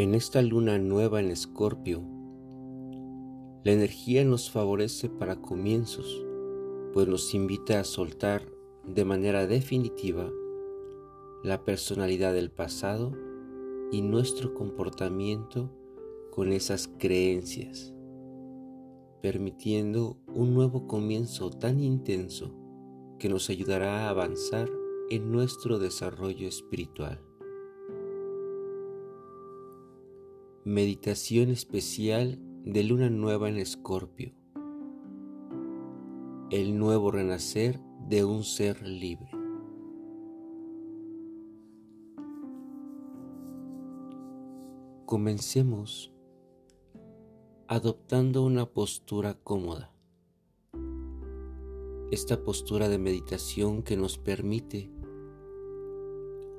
En esta luna nueva en Escorpio, la energía nos favorece para comienzos, pues nos invita a soltar de manera definitiva la personalidad del pasado y nuestro comportamiento con esas creencias, permitiendo un nuevo comienzo tan intenso que nos ayudará a avanzar en nuestro desarrollo espiritual. Meditación especial de Luna Nueva en Escorpio. El nuevo renacer de un ser libre. Comencemos adoptando una postura cómoda. Esta postura de meditación que nos permite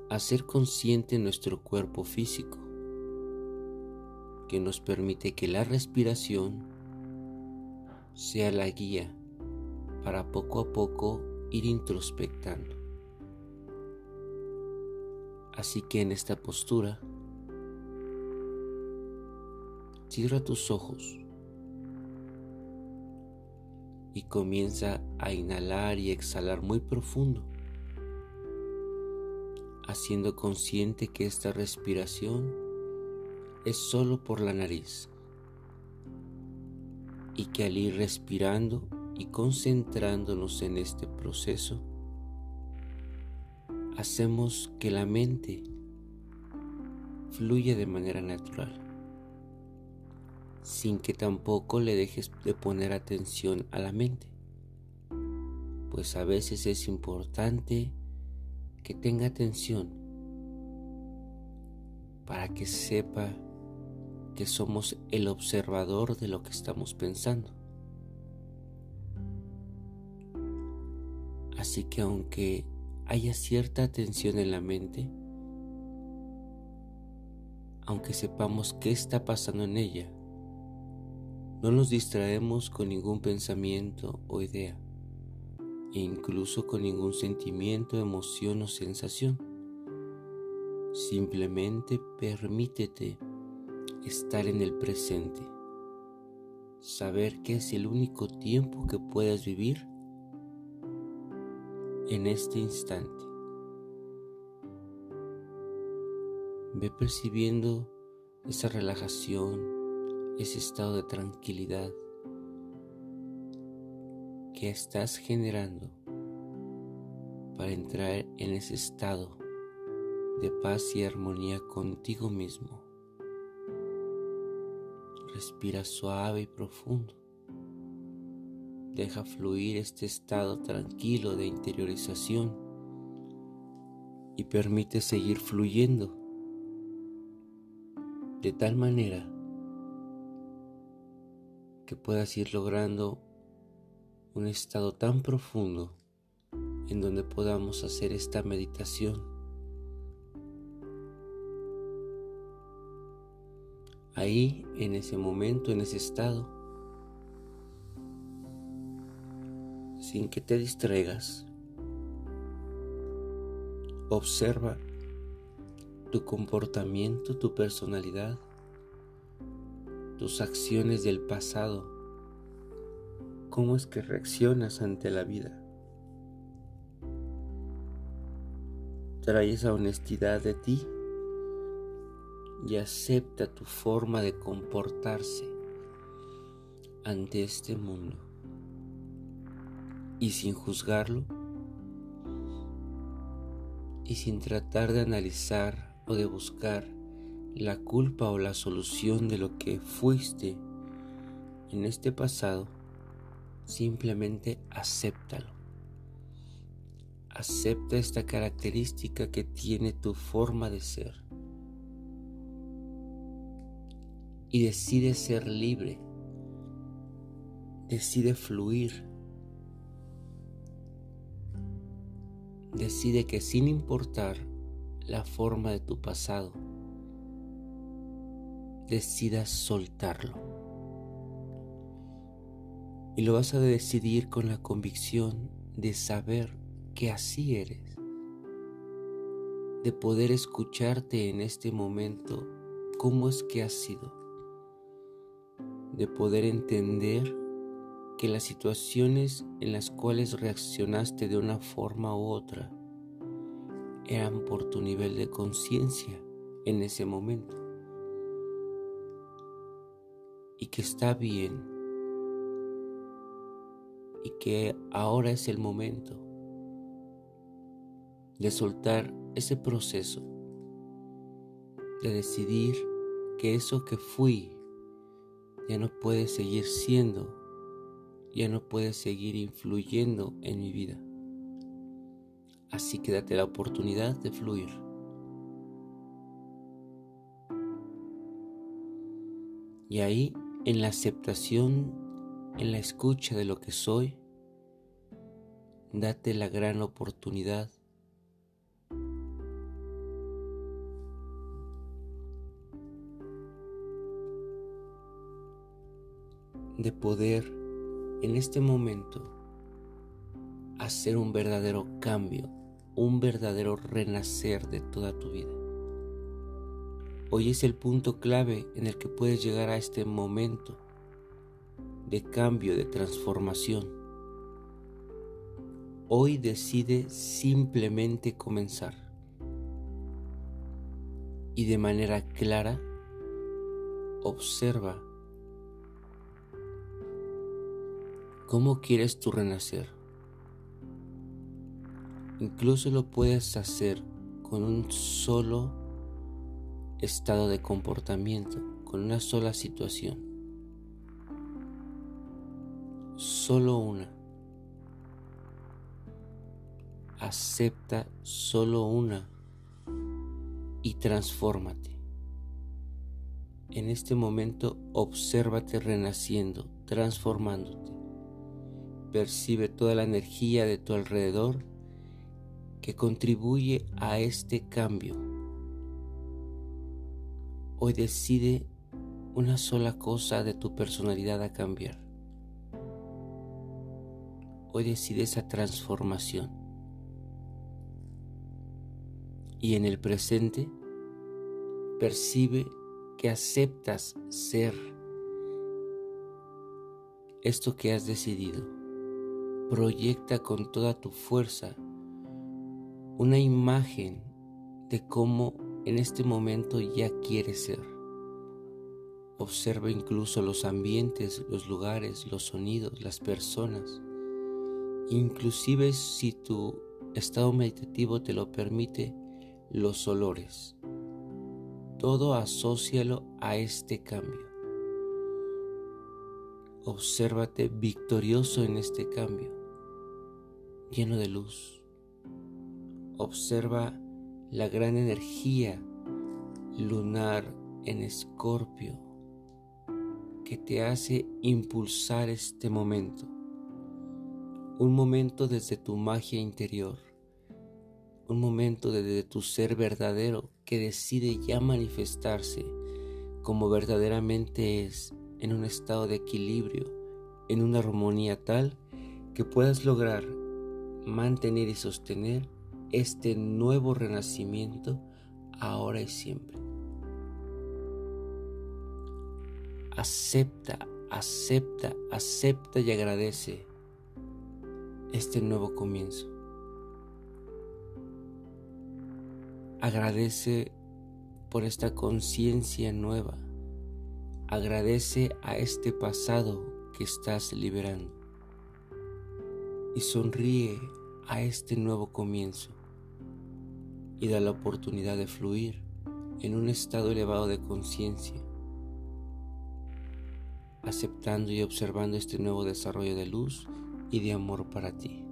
hacer consciente nuestro cuerpo físico que nos permite que la respiración sea la guía para poco a poco ir introspectando. Así que en esta postura, cierra tus ojos y comienza a inhalar y exhalar muy profundo, haciendo consciente que esta respiración es solo por la nariz. Y que al ir respirando y concentrándonos en este proceso, hacemos que la mente fluya de manera natural, sin que tampoco le dejes de poner atención a la mente, pues a veces es importante que tenga atención para que sepa somos el observador de lo que estamos pensando. Así que aunque haya cierta atención en la mente, aunque sepamos qué está pasando en ella, no nos distraemos con ningún pensamiento o idea, e incluso con ningún sentimiento, emoción o sensación. Simplemente permítete estar en el presente, saber que es el único tiempo que puedas vivir en este instante. Ve percibiendo esa relajación, ese estado de tranquilidad que estás generando para entrar en ese estado de paz y armonía contigo mismo. Respira suave y profundo. Deja fluir este estado tranquilo de interiorización y permite seguir fluyendo de tal manera que puedas ir logrando un estado tan profundo en donde podamos hacer esta meditación ahí en ese momento, en ese estado, sin que te distraigas. Observa tu comportamiento, tu personalidad, tus acciones del pasado, cómo es que reaccionas ante la vida. Trae esa honestidad de ti y acepta tu forma de comportarse ante este mundo. Y sin juzgarlo, y sin tratar de analizar o de buscar la culpa o la solución de lo que fuiste en este pasado, simplemente acéptalo. Acepta esta característica que tiene tu forma de ser. Y decide ser libre, decide fluir, decide que sin importar la forma de tu pasado, decidas soltarlo. Y lo vas a decidir con la convicción de saber que así eres, de poder escucharte en este momento cómo es que has sido, de poder entender que las situaciones en las cuales reaccionaste de una forma u otra eran por tu nivel de conciencia en ese momento. Y que está bien. Y que ahora es el momento de soltar ese proceso, de decidir que eso que fui ya no puede seguir siendo, ya no puede seguir influyendo en mi vida. Así que date la oportunidad de fluir. Y ahí, en la aceptación, en la escucha de lo que soy, date la gran oportunidad de poder en este momento hacer un verdadero cambio, un verdadero renacer de toda tu vida. Hoy es el punto clave en el que puedes llegar a este momento de cambio, de transformación. Hoy decide simplemente comenzar y de manera clara observa cómo quieres tu renacer. Incluso lo puedes hacer con un solo estado de comportamiento, con una sola situación. Solo una. Acepta solo una y transfórmate. En este momento obsérvate renaciendo, transformándote. Percibe toda la energía de tu alrededor que contribuye a este cambio Hoy decide una sola cosa de tu personalidad a cambiar. Hoy decide esa transformación. Y en el presente percibe que aceptas ser esto que has decidido. Proyecta con toda tu fuerza una imagen de cómo en este momento ya quieres ser. Observa incluso los ambientes, los lugares, los sonidos, las personas. Inclusive si tu estado meditativo te lo permite, los olores. Todo asócialo a este cambio. Obsérvate victorioso en este cambio, lleno de luz. Observa la gran energía lunar en escorpio que te hace impulsar este momento. Un momento desde tu magia interior. Un momento desde tu ser verdadero que decide ya manifestarse como verdaderamente es en un estado de equilibrio, en una armonía tal que puedas lograr mantener y sostener este nuevo renacimiento ahora y siempre. Acepta, acepta, acepta y agradece este nuevo comienzo. Agradece por esta conciencia nueva. Agradece a este pasado que estás liberando. Y sonríe a este nuevo comienzo y da la oportunidad de fluir en un estado elevado de conciencia, aceptando y observando este nuevo desarrollo de luz y de amor para ti.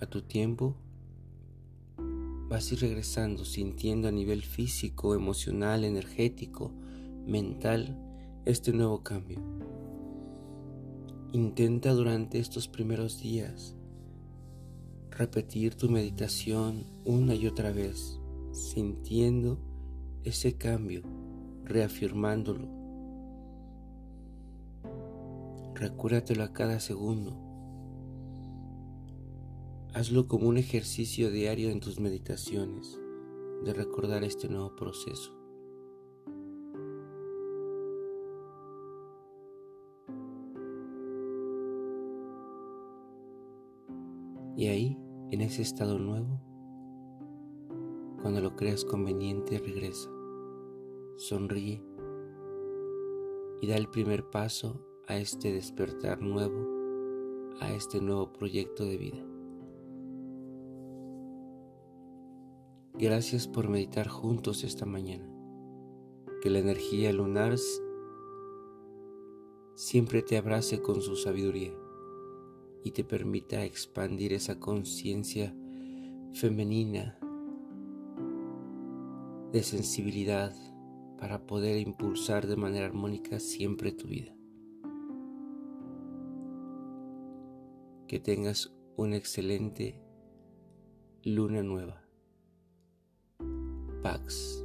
A tu tiempo, vas a ir regresando sintiendo a nivel físico, emocional, energético, mental, este nuevo cambio. Intenta durante estos primeros días repetir tu meditación una y otra vez, sintiendo ese cambio, reafirmándolo. Recuérdatelo a cada segundo. Hazlo como un ejercicio diario en tus meditaciones de recordar este nuevo proceso. Y ahí, en ese estado nuevo, cuando lo creas conveniente, regresa, sonríe y da el primer paso a este despertar nuevo, a este nuevo proyecto de vida. Gracias por meditar juntos esta mañana. Que la energía lunar siempre te abrace con su sabiduría y te permita expandir esa conciencia femenina de sensibilidad para poder impulsar de manera armónica siempre tu vida. Que tengas una excelente luna nueva. Pax.